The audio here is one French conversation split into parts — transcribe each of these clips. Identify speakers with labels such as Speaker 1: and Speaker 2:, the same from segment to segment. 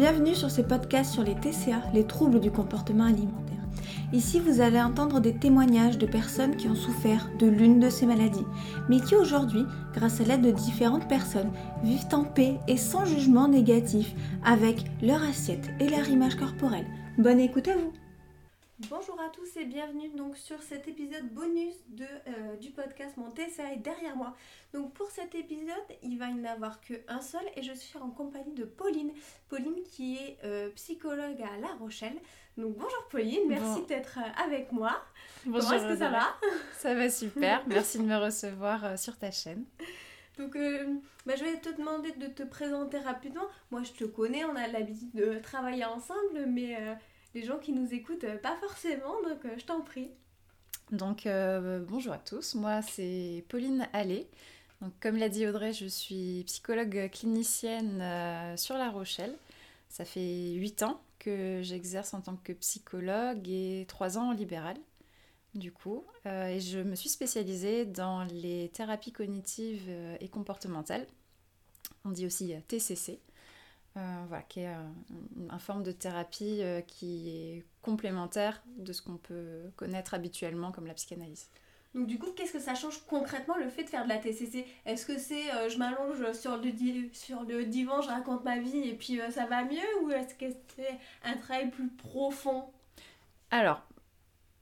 Speaker 1: Bienvenue sur ce podcast sur les TCA, les troubles du comportement alimentaire. Ici, vous allez entendre des témoignages de personnes qui ont souffert de l'une de ces maladies, mais qui aujourd'hui, grâce à l'aide de différentes personnes, vivent en paix et sans jugement négatif avec leur assiette et leur image corporelle. Bonne écoute à vous Bonjour à tous et bienvenue donc sur cet épisode bonus de, euh, du podcast Mon TCA est derrière moi. Donc pour cet épisode, il va n'y en avoir qu'un seul et je suis en compagnie de Pauline. Pauline qui est euh, psychologue à La Rochelle. Donc bonjour Pauline, merci d'être euh, avec moi.
Speaker 2: Bonjour.
Speaker 1: Comment est-ce que ça va?
Speaker 2: Ça va super, merci de me recevoir sur ta chaîne.
Speaker 1: Donc, bah, je vais te demander de te présenter rapidement. Moi, je te connais, on a l'habitude de travailler ensemble, mais les gens qui nous écoutent, euh, pas forcément, donc euh, je t'en prie.
Speaker 2: Donc euh, bonjour à tous, moi c'est Pauline Allais. Comme l'a dit Audrey, je suis psychologue clinicienne sur La Rochelle. Ça fait 8 ans que j'exerce en tant que psychologue et 3 ans en libéral, du coup. et je me suis spécialisée dans les thérapies cognitives et comportementales. On dit aussi TCC. Euh, voilà, qui est une forme de thérapie euh, qui est complémentaire de ce qu'on peut connaître habituellement comme la psychanalyse.
Speaker 1: Donc du coup, qu'est-ce que ça change concrètement le fait de faire de la TCC Est-ce que c'est euh, je m'allonge sur le, sur le divan, je raconte ma vie et puis ça va mieux? Ou est-ce que c'est un travail plus profond?
Speaker 2: Alors,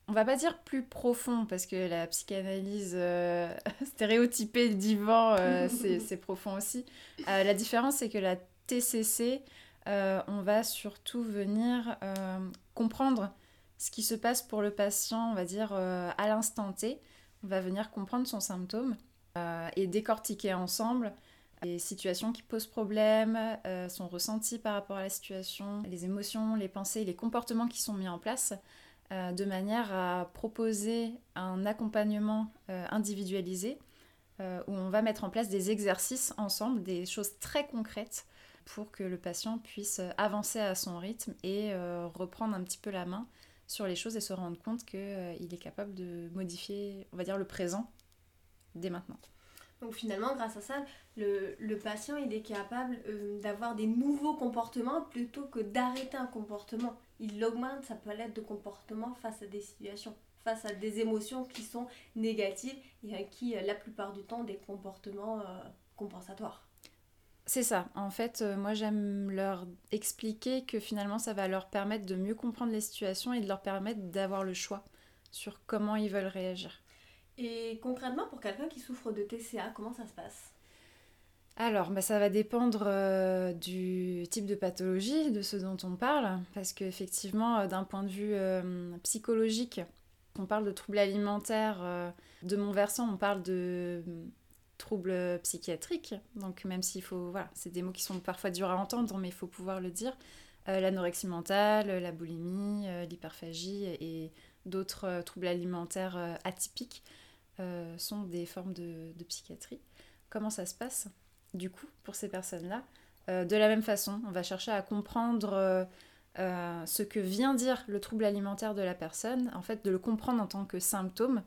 Speaker 2: on va pas dire plus profond parce que la psychanalyse stéréotypée, le divan, c'est profond aussi. la différence, c'est que la TCC, euh, on va surtout venir euh, comprendre ce qui se passe pour le patient, on va dire, euh, à l'instant T. On va venir comprendre son symptôme et décortiquer ensemble les situations qui posent problème, son ressenti par rapport à la situation, les émotions, les pensées, les comportements qui sont mis en place, de manière à proposer un accompagnement individualisé où on va mettre en place des exercices ensemble, des choses très concrètes pour que le patient puisse avancer à son rythme et euh, reprendre un petit peu la main sur les choses et se rendre compte qu'il euh, est capable de modifier, on va dire, le présent dès maintenant.
Speaker 1: Donc finalement, grâce à ça, le, patient il est capable euh, d'avoir des nouveaux comportements plutôt que d'arrêter un comportement. Il augmente sa palette de comportements face à des situations, face à des émotions qui sont négatives et qui, la plupart du temps, des comportements compensatoires.
Speaker 2: C'est ça. En fait, euh, moi j'aime leur expliquer que finalement ça va leur permettre de mieux comprendre les situations et de leur permettre d'avoir le choix sur comment ils veulent réagir.
Speaker 1: Et concrètement, pour quelqu'un qui souffre de TCA, comment ça se passe?
Speaker 2: Alors, bah, ça va dépendre euh, du type de pathologie, de ce dont on parle, parce qu'effectivement, euh, d'un point de vue psychologique, on parle de troubles alimentaires. de mon versant, on parle de troubles psychiatriques. Donc même s'il faut, voilà, c'est des mots qui sont parfois durs à entendre, mais il faut pouvoir le dire. Euh, l'anorexie mentale, la boulimie, euh, l'hyperphagie et d'autres euh, troubles alimentaires atypiques sont des formes de, psychiatrie. Comment ça se passe du coup pour ces personnes-là? De la même façon, on va chercher à comprendre ce que vient dire le trouble alimentaire de la personne, en fait de le comprendre en tant que symptôme.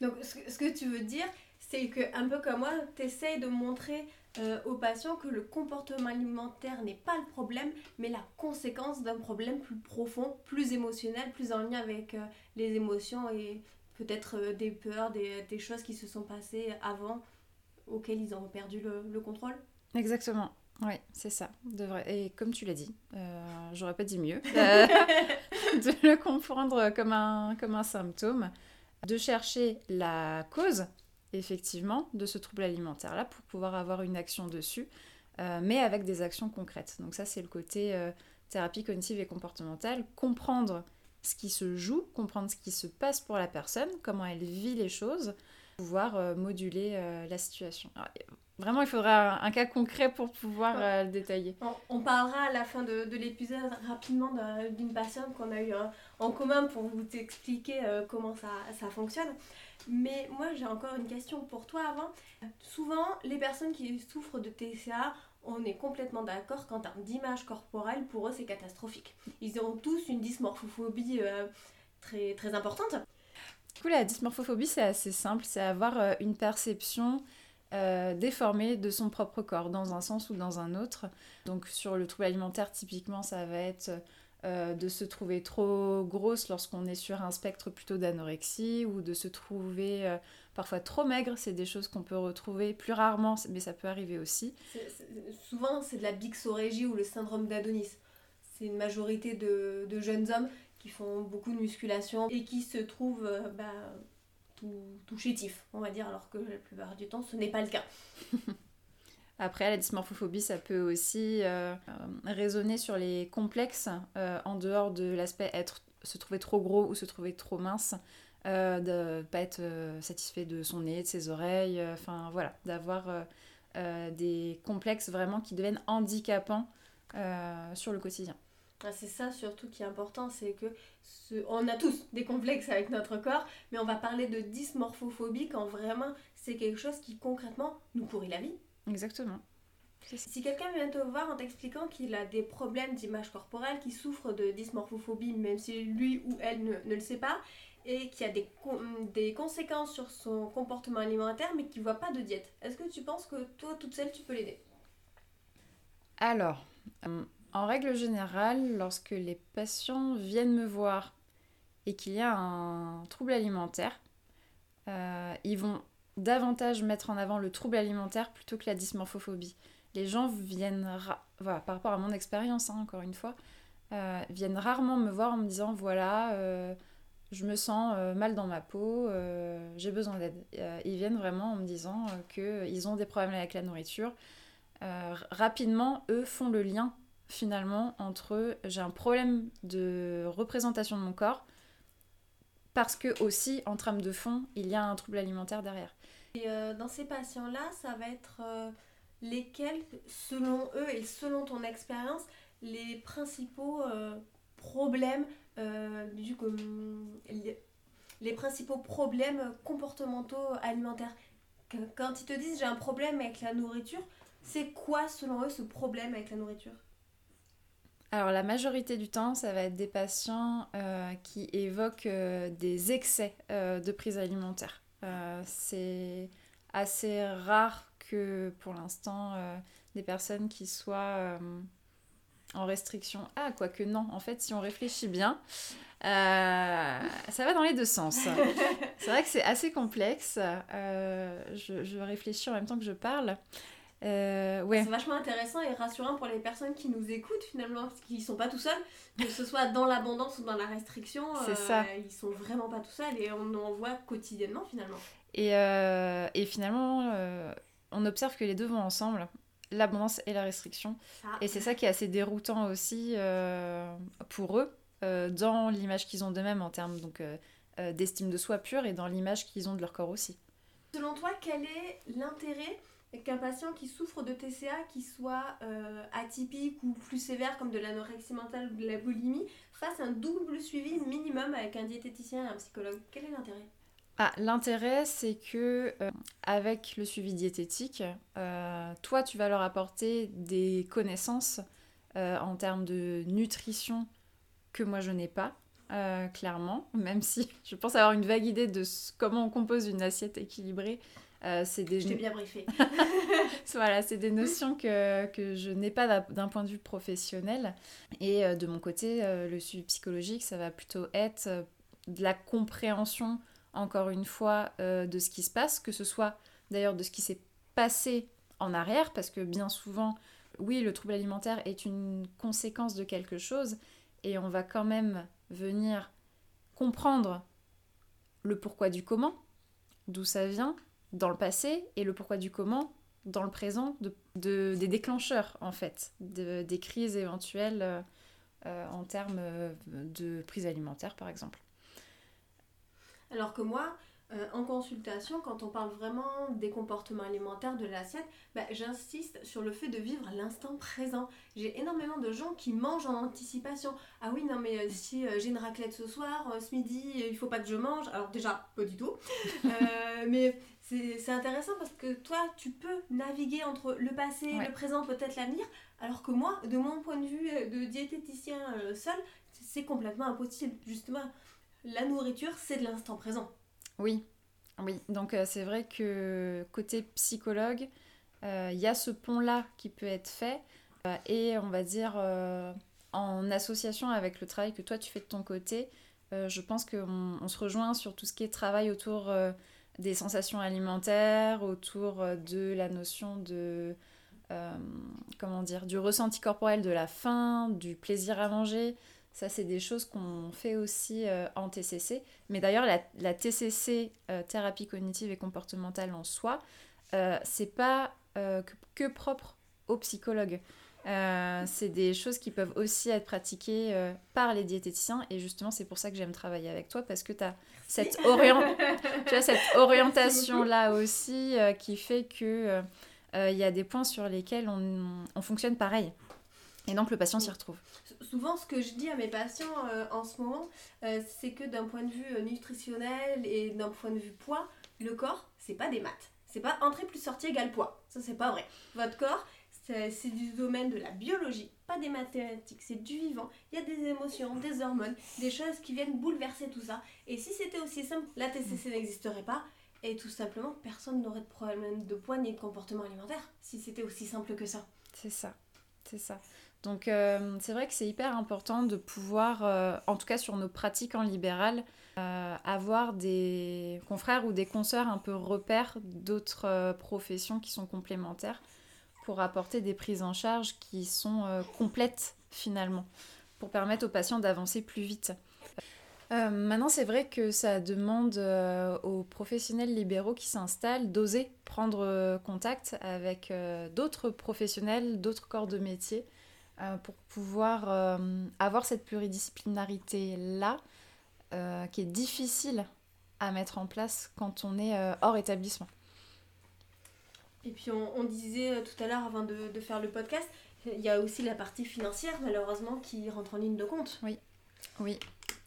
Speaker 1: Donc ce que tu veux dire, c'est que, un peu comme moi, tu essayes de montrer euh, aux patients que le comportement alimentaire n'est pas le problème, mais la conséquence d'un problème plus profond, plus émotionnel, plus en lien avec euh, les émotions et peut-être euh, des peurs, des, des, choses qui se sont passées avant auxquelles ils ont perdu le, le contrôle.
Speaker 2: Exactement. Oui, c'est ça. Et comme tu l'as dit, j'aurais pas dit mieux, de le comprendre comme un, comme un symptôme, de chercher la cause effectivement de ce trouble alimentaire-là pour pouvoir avoir une action dessus, euh, mais avec des actions concrètes. Donc ça, c'est le côté euh, thérapie cognitive et comportementale, comprendre ce qui se joue, comprendre ce qui se passe pour la personne, comment elle vit les choses, pouvoir euh, moduler la situation. vraiment, il faudra un, cas concret pour pouvoir le détailler.
Speaker 1: On, parlera à la fin de, l'épisode rapidement d'une patiente qu'on a eu en commun pour vous expliquer comment ça, ça fonctionne. Mais moi, j'ai encore une question pour toi avant. Souvent, les personnes qui souffrent de TCA, on est complètement d'accord qu'en termes d'image corporelle, pour eux, c'est catastrophique. Ils ont tous une dysmorphophobie euh, très, très importante.
Speaker 2: Du coup, la dysmorphophobie, c'est assez simple. C'est avoir euh, une perception euh, déformé de son propre corps, dans un sens ou dans un autre. Donc sur le trouble alimentaire, typiquement, ça va être euh, de se trouver trop grosse lorsqu'on est sur un spectre plutôt d'anorexie ou de se trouver euh, parfois trop maigre. C'est des choses qu'on peut retrouver plus rarement, mais ça peut arriver aussi.
Speaker 1: souvent, c'est de la bixorégie ou le syndrome d'Adonis. C'est une majorité de, jeunes hommes qui font beaucoup de musculation et qui se trouvent euh, bah, tout, tout chétifs, on va dire, alors que la plupart du temps, ce n'est pas le cas.
Speaker 2: Après, la dysmorphophobie, ça peut aussi euh, résonner sur les complexes euh, en dehors de l'aspect être se trouver trop gros ou se trouver trop mince, euh, de pas être euh, satisfait de son nez, de ses oreilles, enfin voilà, d'avoir des complexes vraiment qui deviennent handicapants sur le quotidien.
Speaker 1: Ah, c'est ça surtout qui est important, c'est que on a tous des complexes avec notre corps, mais on va parler de dysmorphophobie quand vraiment c'est quelque chose qui concrètement nous pourrit la vie.
Speaker 2: Exactement.
Speaker 1: Si quelqu'un vient te voir en t'expliquant qu'il a des problèmes d'image corporelle, qu'il souffre de dysmorphophobie, même si lui ou elle ne, le sait pas, et qu'il y a des, des conséquences sur son comportement alimentaire, mais qu'il ne voit pas de diète, est-ce que tu penses que toi, toute seule, tu peux l'aider?
Speaker 2: Alors, euh, en règle générale, lorsque les patients viennent me voir et qu'il y a un trouble alimentaire, euh, ils vont davantage mettre en avant le trouble alimentaire plutôt que la dysmorphophobie. Les gens viennent, voilà, par rapport à mon expérience, hein, encore une fois, euh, viennent rarement me voir en me disant voilà, euh, je me sens euh, mal dans ma peau, j'ai besoin d'aide. ils viennent vraiment en me disant qu'ils ont des problèmes avec la nourriture. rapidement, eux font le lien finalement entre j'ai un problème de représentation de mon corps parce que aussi en trame de fond il y a un trouble alimentaire derrière.
Speaker 1: Et euh, dans ces patients-là, ça va être euh, lesquels, selon eux et selon ton expérience, les principaux euh, problèmes du les, les, principaux problèmes comportementaux alimentaires? Quand ils te disent j'ai un problème avec la nourriture, c'est quoi selon eux ce problème avec la nourriture?
Speaker 2: Alors la majorité du temps, ça va être des patients qui évoquent des excès de prise alimentaire. Euh, c'est assez rare que pour l'instant euh, des personnes qui soient euh, en restriction. Ah, quoique non, en fait, si on réfléchit bien, ça va dans les deux sens. c'est vrai que c'est assez complexe. Je, je, réfléchis en même temps que je parle.
Speaker 1: Euh, ouais. C'est vachement intéressant et rassurant pour les personnes qui nous écoutent finalement, parce qu'ils sont pas tout seuls, que ce soit dans l'abondance ou dans la restriction, euh, ça. ils sont vraiment pas tout seuls et on en voit quotidiennement finalement.
Speaker 2: Et, euh, et finalement, on observe que les deux vont ensemble, l'abondance et la restriction. Et c'est ça qui est assez déroutant aussi pour eux, dans l'image qu'ils ont d'eux-mêmes en termes donc d'estime de soi pure et dans l'image qu'ils ont de leur corps aussi.
Speaker 1: Selon toi, quel est l'intérêt qu'un patient qui souffre de TCA, qui soit euh, atypique ou plus sévère comme de l'anorexie mentale ou de la boulimie, fasse un double suivi minimum avec un diététicien et un psychologue. Quel est l'intérêt?
Speaker 2: Ah, l'intérêt, c'est que euh, avec le suivi diététique, euh, toi, tu vas leur apporter des connaissances en termes de nutrition que moi je n'ai pas, clairement, même si je pense avoir une vague idée de comment on compose une assiette équilibrée.
Speaker 1: Euh, c'est des... Je t'ai bien briefé.
Speaker 2: voilà, c'est des notions que, que je n'ai pas d'un point de vue professionnel. Et euh, de mon côté, euh, le suivi psychologique, ça va plutôt être de la compréhension, encore une fois, de ce qui se passe, que ce soit d'ailleurs de ce qui s'est passé en arrière, parce que bien souvent, oui, le trouble alimentaire est une conséquence de quelque chose, et on va quand même venir comprendre le pourquoi du comment, d'où ça vient, dans le passé et le pourquoi du comment dans le présent de, des déclencheurs en fait, des crises éventuelles euh, euh, en termes euh, de prise alimentaire par exemple.
Speaker 1: Alors que moi, en consultation, quand on parle vraiment des comportements alimentaires de l'assiette, bah, j'insiste sur le fait de vivre l'instant présent. J'ai énormément de gens qui mangent en anticipation. Ah oui, non, mais si j'ai une raclette ce soir, ce midi, il faut pas que je mange. Alors, déjà, pas du tout. mais c'est intéressant parce que toi, tu peux naviguer entre le passé, le présent, peut-être l'avenir. Alors que moi, de mon point de vue de diététicien seul, c'est complètement impossible. Justement, la nourriture, c'est de l'instant présent.
Speaker 2: Oui, Oui, donc c'est vrai que côté psychologue, il y a ce pont-là qui peut être fait. et on va dire en association avec le travail que toi tu fais de ton côté, je pense qu'on on se rejoint sur tout ce qui est travail autour des sensations alimentaires, autour de la notion de euh, comment dire, du ressenti corporel de la faim, du plaisir à manger. Ça, c'est des choses qu'on fait aussi euh, en TCC. Mais d'ailleurs, la, TCC, euh, thérapie cognitive et comportementale en soi, c'est pas que, propre aux psychologues. C'est des choses qui peuvent aussi être pratiquées par les diététiciens et justement c'est pour ça que j'aime travailler avec toi parce que tu as cette, tu as cette orientation là aussi qui fait que euh, il y a des points sur lesquels on, fonctionne pareil. Et donc le patient s'y retrouve.
Speaker 1: Souvent, ce que je dis à mes patients euh, en ce moment, euh, c'est que d'un point de vue nutritionnel et d'un point de vue poids, le corps, c'est pas des maths. C'est pas entrée plus sortie égale poids. Ça, c'est pas vrai. Votre corps, c'est du domaine de la biologie, pas des mathématiques, c'est du vivant. Il y a des émotions, des hormones, des choses qui viennent bouleverser tout ça. Et si c'était aussi simple, la TCC n'existerait pas. Et tout simplement, personne n'aurait de problème de poids ni de comportement alimentaire si c'était aussi simple que ça.
Speaker 2: C'est ça, c'est ça. Donc euh, c'est vrai que c'est hyper important de pouvoir, euh, en tout cas sur nos pratiques en libéral, euh, avoir des confrères ou des consoeurs un peu repères d'autres professions qui sont complémentaires pour apporter des prises en charge qui sont complètes finalement, pour permettre aux patients d'avancer plus vite. Euh, maintenant, c'est vrai que ça demande euh, aux professionnels libéraux qui s'installent d'oser prendre euh, contact avec d'autres professionnels, d'autres corps de métier, pour pouvoir avoir cette pluridisciplinarité-là, qui est difficile à mettre en place quand on est hors établissement.
Speaker 1: Et puis on, disait tout à l'heure avant de, de faire le podcast, il y a aussi la partie financière malheureusement qui rentre en ligne de compte.
Speaker 2: Oui, oui.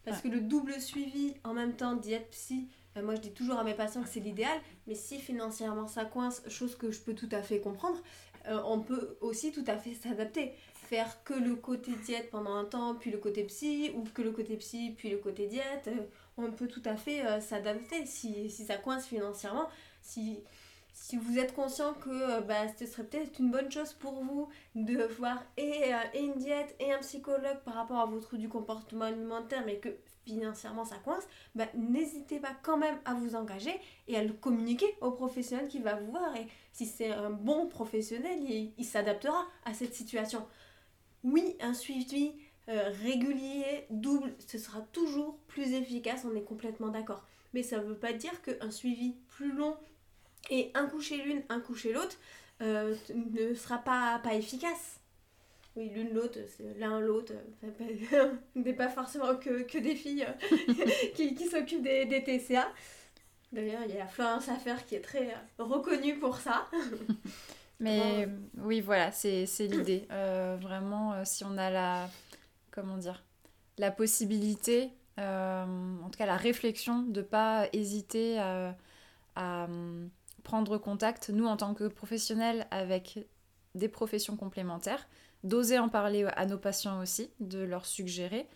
Speaker 1: Parce que le double suivi en même temps diète psy, euh, moi je dis toujours à mes patients que c'est l'idéal, mais si financièrement ça coince, chose que je peux tout à fait comprendre, euh, on peut aussi tout à fait s'adapter. Faire que le côté diète pendant un temps, puis le côté psy, ou que le côté psy, puis le côté diète, euh, on peut tout à fait s'adapter si, si ça coince financièrement. Si, si vous êtes conscient que euh, bah, ce serait peut-être une bonne chose pour vous de voir et, euh, une diète et un psychologue par rapport à votre du comportement alimentaire, mais que financièrement ça coince, bah, n'hésitez pas quand même à vous engager et à le communiquer au professionnel qui va vous voir. Et si c'est un bon professionnel, il, s'adaptera à cette situation. Oui, un suivi euh, régulier, double, ce sera toujours plus efficace, on est complètement d'accord. Mais ça ne veut pas dire qu'un suivi plus long et un coup chez l'une, un coup chez l'autre, euh, ne sera pas, pas efficace. Oui, l'une, l'autre, l'un, l'autre, euh, n'est pas forcément que, que des filles euh, qui, qui s'occupent des, des, TCA. D'ailleurs, il y a Florence Affaire qui est très reconnue pour ça.
Speaker 2: Mais oui, voilà, c'est l'idée. vraiment, si on a la, comment dire, la possibilité, en tout cas la réflexion de ne pas hésiter à, à prendre contact, nous en tant que professionnels, avec des professions complémentaires, d'oser en parler à nos patients aussi, de leur suggérer,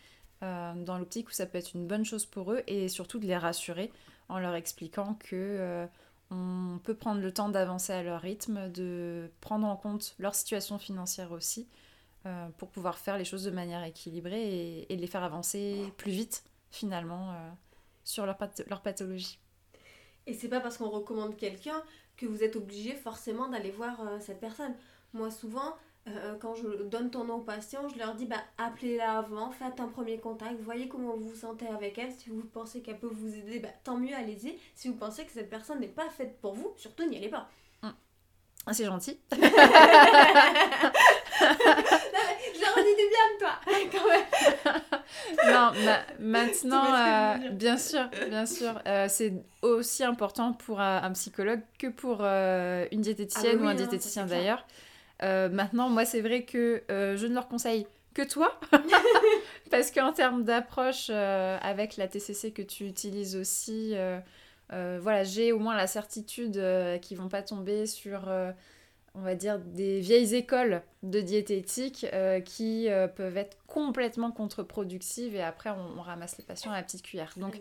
Speaker 2: euh, dans l'optique où ça peut être une bonne chose pour eux, et surtout de les rassurer en leur expliquant que euh, on peut prendre le temps d'avancer à leur rythme, de prendre en compte leur situation financière aussi, euh, pour pouvoir faire les choses de manière équilibrée et, les faire avancer plus vite finalement sur leur, leur pathologie.
Speaker 1: Et c'est pas parce qu'on recommande quelqu'un que vous êtes obligé forcément d'aller voir euh, cette personne. Moi, souvent, euh, quand je donne ton nom aux patients, je leur dis bah, appelez-la avant, faites un premier contact, voyez comment vous vous sentez avec elle. Si vous pensez qu'elle peut vous aider, bah, tant mieux, allez-y. Si vous pensez que cette personne n'est pas faite pour vous, surtout n'y allez pas.
Speaker 2: Ah, c'est gentil.
Speaker 1: leur dis du bien de toi, quand
Speaker 2: même. non, maintenant, euh, bien sûr, bien sûr, euh, c'est aussi important pour un, psychologue que pour euh, une diététicienne ah ou un diététicien d'ailleurs. maintenant, moi, c'est vrai que je ne leur conseille que toi, parce qu'en termes d'approche avec la TCC que tu utilises aussi, voilà, j'ai au moins la certitude euh, qu'ils vont pas tomber sur on va dire, des vieilles écoles de diététique euh, qui euh, peuvent être complètement contre-productives et après on, ramasse les patients à la petite cuillère. Donc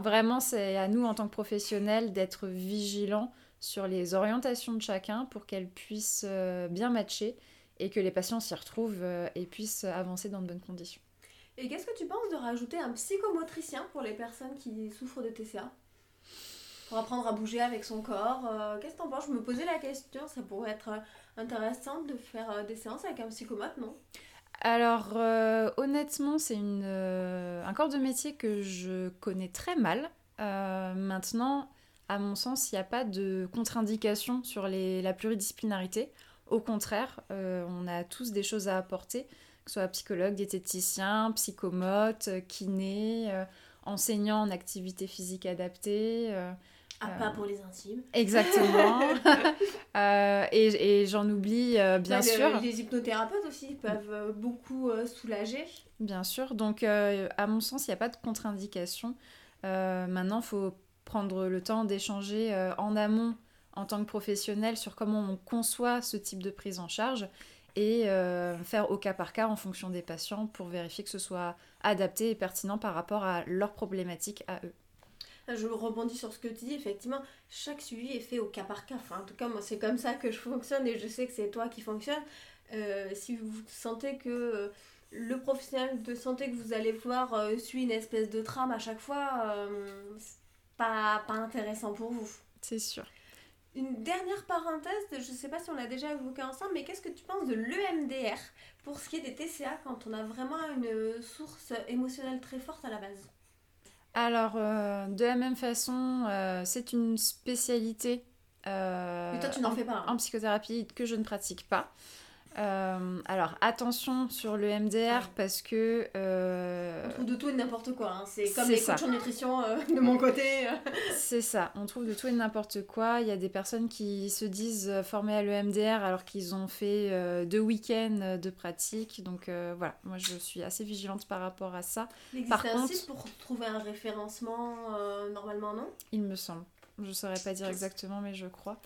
Speaker 2: vraiment, c'est à nous en tant que professionnels d'être vigilants sur les orientations de chacun pour qu'elles puissent euh, bien matcher et que les patients s'y retrouvent et puissent avancer dans de bonnes conditions.
Speaker 1: Et qu'est-ce que tu penses de rajouter un psychomotricien pour les personnes qui souffrent de TCA apprendre à bouger avec son corps. Euh, qu'est-ce que t'en penses? Je me posais la question, ça pourrait être euh, intéressant de faire euh, des séances avec un psychomote, non?
Speaker 2: Alors, honnêtement, c'est un corps de métier que je connais très mal. maintenant, à mon sens, il n'y a pas de contre-indication sur la pluridisciplinarité. Au contraire, on a tous des choses à apporter, que ce soit psychologue, diététicien, psychomote, kiné, enseignant en activité physique adaptée.
Speaker 1: À pas pour les intimes.
Speaker 2: Exactement. Euh, et, j'en oublie, euh, bien sûr.
Speaker 1: les hypnothérapeutes aussi peuvent euh, beaucoup soulager.
Speaker 2: Bien sûr. Donc, à mon sens, il n'y a pas de contre-indication. maintenant, il faut prendre le temps d'échanger en amont en tant que professionnel sur comment on conçoit ce type de prise en charge et faire au cas par cas en fonction des patients pour vérifier que ce soit adapté et pertinent par rapport à leurs problématiques à eux.
Speaker 1: Je rebondis sur ce que tu dis, effectivement, chaque suivi est fait au cas par cas. Enfin, en tout cas, moi, c'est comme ça que je fonctionne et je sais que c'est toi qui fonctionne. Euh, si vous sentez que euh, le professionnel de santé que vous allez voir euh, suit une espèce de trame à chaque fois, c'est pas, pas intéressant pour vous.
Speaker 2: C'est sûr.
Speaker 1: Une dernière parenthèse, je ne sais pas si on l'a déjà évoqué ensemble, mais qu'est-ce que tu penses de l'EMDR pour ce qui est des TCA quand on a vraiment une source émotionnelle très forte à la base?
Speaker 2: Alors, euh, de la même façon, euh, c'est une spécialité
Speaker 1: euh, toi, tu n'en fais pas,
Speaker 2: hein. en psychothérapie que je ne pratique pas. Euh, alors attention sur le MDR parce que...
Speaker 1: Euh, on trouve de tout et de n'importe quoi. Hein. C'est comme les coachs en nutrition euh, de mon côté.
Speaker 2: c'est ça, on trouve de tout et de n'importe quoi. Il y a des personnes qui se disent formées à l'EMDR alors qu'ils ont fait deux week-ends de pratique. Donc voilà, moi je suis assez vigilante par rapport à ça.
Speaker 1: Il par un site pour trouver un référencement normalement, non?
Speaker 2: Il me semble. Je ne saurais pas dire exactement, mais je crois.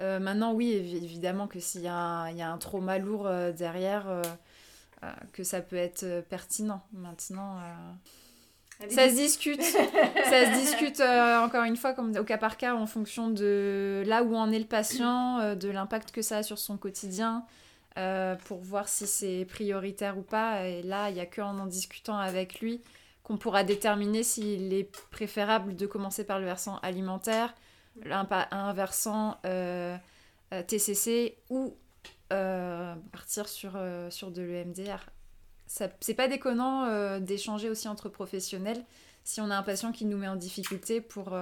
Speaker 2: Euh, maintenant, oui, évidemment que s'il y, y, a un trauma lourd euh, derrière, euh, que ça peut être pertinent. Maintenant, ça se discute. ça se discute, encore une fois, comme au cas par cas, en fonction de là où en est le patient, de l'impact que ça a sur son quotidien. pour voir si c'est prioritaire ou pas. Et là, il n'y a qu'en en discutant avec lui qu'on pourra déterminer s'il est préférable de commencer par le versant alimentaire, un, versant euh, euh, TCC ou euh, partir sur, de l'EMDR. C'est pas déconnant d'échanger aussi entre professionnels si on a un patient qui nous met en difficulté pour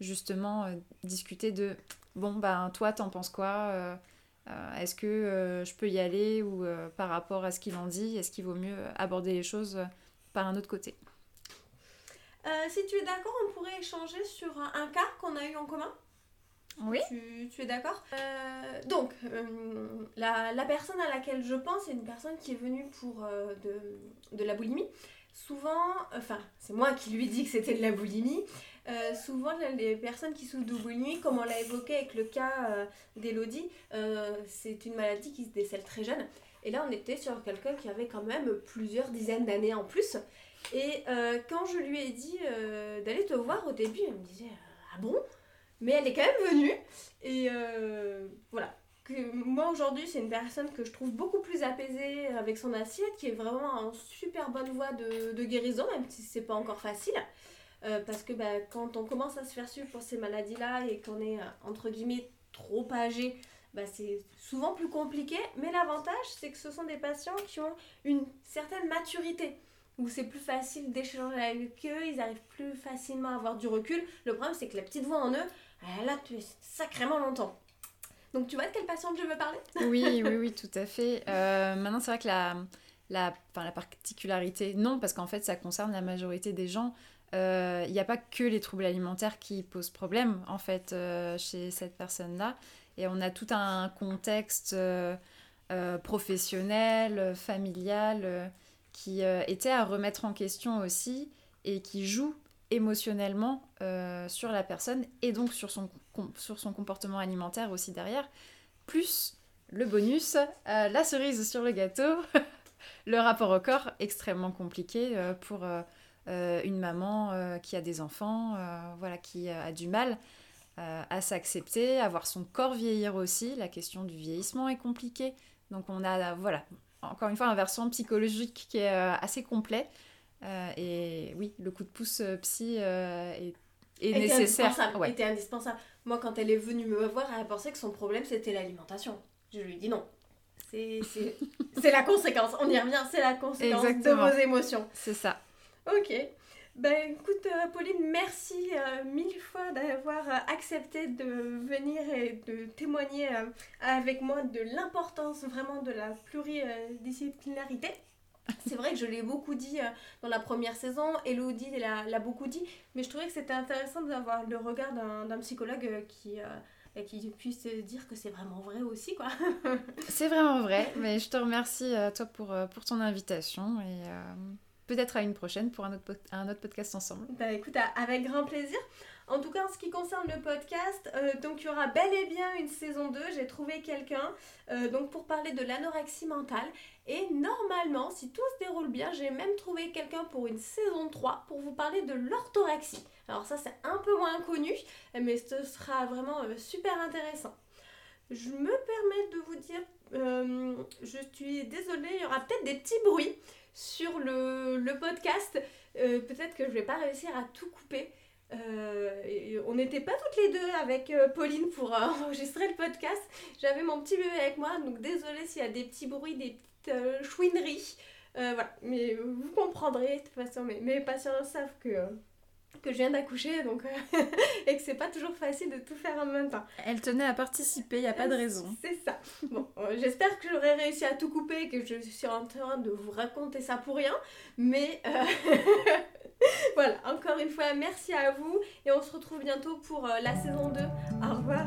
Speaker 2: justement discuter de bon ben toi t'en penses quoi est-ce que je peux y aller ou par rapport à ce qu'il en dit est-ce qu'il vaut mieux aborder les choses par un autre côté?
Speaker 1: Si tu es d'accord, on pourrait échanger sur un, cas qu'on a eu en commun.
Speaker 2: Oui.
Speaker 1: Tu, es d'accord? Euh, Donc, euh, la, la, personne à laquelle je pense, c'est une personne qui est venue pour de, de, la boulimie. Souvent, enfin, c'est moi qui lui dis que c'était de la boulimie. souvent, les personnes qui souffrent de boulimie, comme on l'a évoqué avec le cas d'Elodie, c'est une maladie qui se décèle très jeune. Et là, on était sur quelqu'un qui avait quand même plusieurs dizaines d'années en plus. Et euh, quand je lui ai dit euh, d'aller te voir au début, elle me disait euh, Ah bon? Mais elle est quand même venue. Et voilà. Que moi aujourd'hui, c'est une personne que je trouve beaucoup plus apaisée avec son assiette, qui est vraiment en super bonne voie de, de guérison, même si c'est pas encore facile. parce que bah, quand on commence à se faire suivre pour ces maladies-là et qu'on est entre guillemets trop âgé, bah, c'est souvent plus compliqué. Mais l'avantage, c'est que ce sont des patients qui ont une certaine maturité où c'est plus facile d'échanger avec eux, ils arrivent plus facilement à avoir du recul. Le problème, c'est que la petite voix en eux, elle a sacrément longtemps. Donc, tu vois de quelle patiente je veux parler?
Speaker 2: Oui, oui, oui, tout à fait. Euh, maintenant, c'est vrai que la, la, la particularité, non, parce qu'en fait, ça concerne la majorité des gens. Euh, il n'y a pas que les troubles alimentaires qui posent problème, en fait, euh, chez cette personne-là. Et on a tout un contexte professionnel, familial qui euh, était à remettre en question aussi et qui joue émotionnellement euh, sur la personne et donc sur son, sur son comportement alimentaire aussi derrière, plus le bonus, la cerise sur le gâteau, le rapport au corps extrêmement compliqué pour une maman qui a des enfants, voilà, qui a du mal à s'accepter, à voir son corps vieillir aussi. La question du vieillissement est compliquée. Donc on a, voilà, encore une fois, un versant psychologique qui est assez complet. et oui, le coup de pouce psy est et nécessaire.
Speaker 1: Indispensable, était indispensable. Moi, quand elle est venue me voir, elle pensé que son problème c'était l'alimentation. Je lui ai dit non. C'est la conséquence. On y revient, c'est la conséquence de vos émotions.
Speaker 2: C'est ça.
Speaker 1: Ok. Ben écoute, euh, Pauline, merci euh, mille fois d'avoir euh, accepté de venir et de témoigner avec moi de l'importance vraiment de la pluridisciplinarité. C'est vrai que je l'ai beaucoup dit dans la première saison, Elodie l'a beaucoup dit, mais je trouvais que c'était intéressant d'avoir le regard d'un psychologue qui, qui puisse dire que c'est vraiment vrai aussi. quoi.
Speaker 2: c'est vraiment vrai, mais je te remercie à toi pour, pour ton invitation et peut-être à une prochaine pour un autre, podcast ensemble.
Speaker 1: Bah écoute, avec grand plaisir. En tout cas, en ce qui concerne le podcast, euh, donc il y aura bel et bien une saison 2. J'ai trouvé quelqu'un euh, donc pour parler de l'anorexie mentale. Et normalement, si tout se déroule bien, j'ai même trouvé quelqu'un pour une saison 3 pour vous parler de l'orthorexie. Alors ça, c'est un peu moins connu, mais ce sera vraiment euh, super intéressant. Je me permets de vous dire, je suis désolée, il y aura peut-être des petits bruits sur le, podcast. peut-être que je vais pas réussir à tout couper. Euh, on n'était pas toutes les deux avec euh, Pauline pour euh, enregistrer le podcast. J'avais mon petit bébé avec moi, donc désolée s'il y a des petits bruits, des petites chouineries. voilà, mais vous comprendrez, de toute façon, mes patients savent que, que je viens d'accoucher donc et que c'est pas toujours facile de tout faire en même temps.
Speaker 2: Elle tenait à participer, il n'y a pas de raison.
Speaker 1: C'est ça. Bon, j'espère que j'aurai réussi à tout couper, que je suis en train de vous raconter ça pour rien, mais voilà, encore une fois, merci à vous et on se retrouve bientôt pour euh, la saison 2. Au revoir.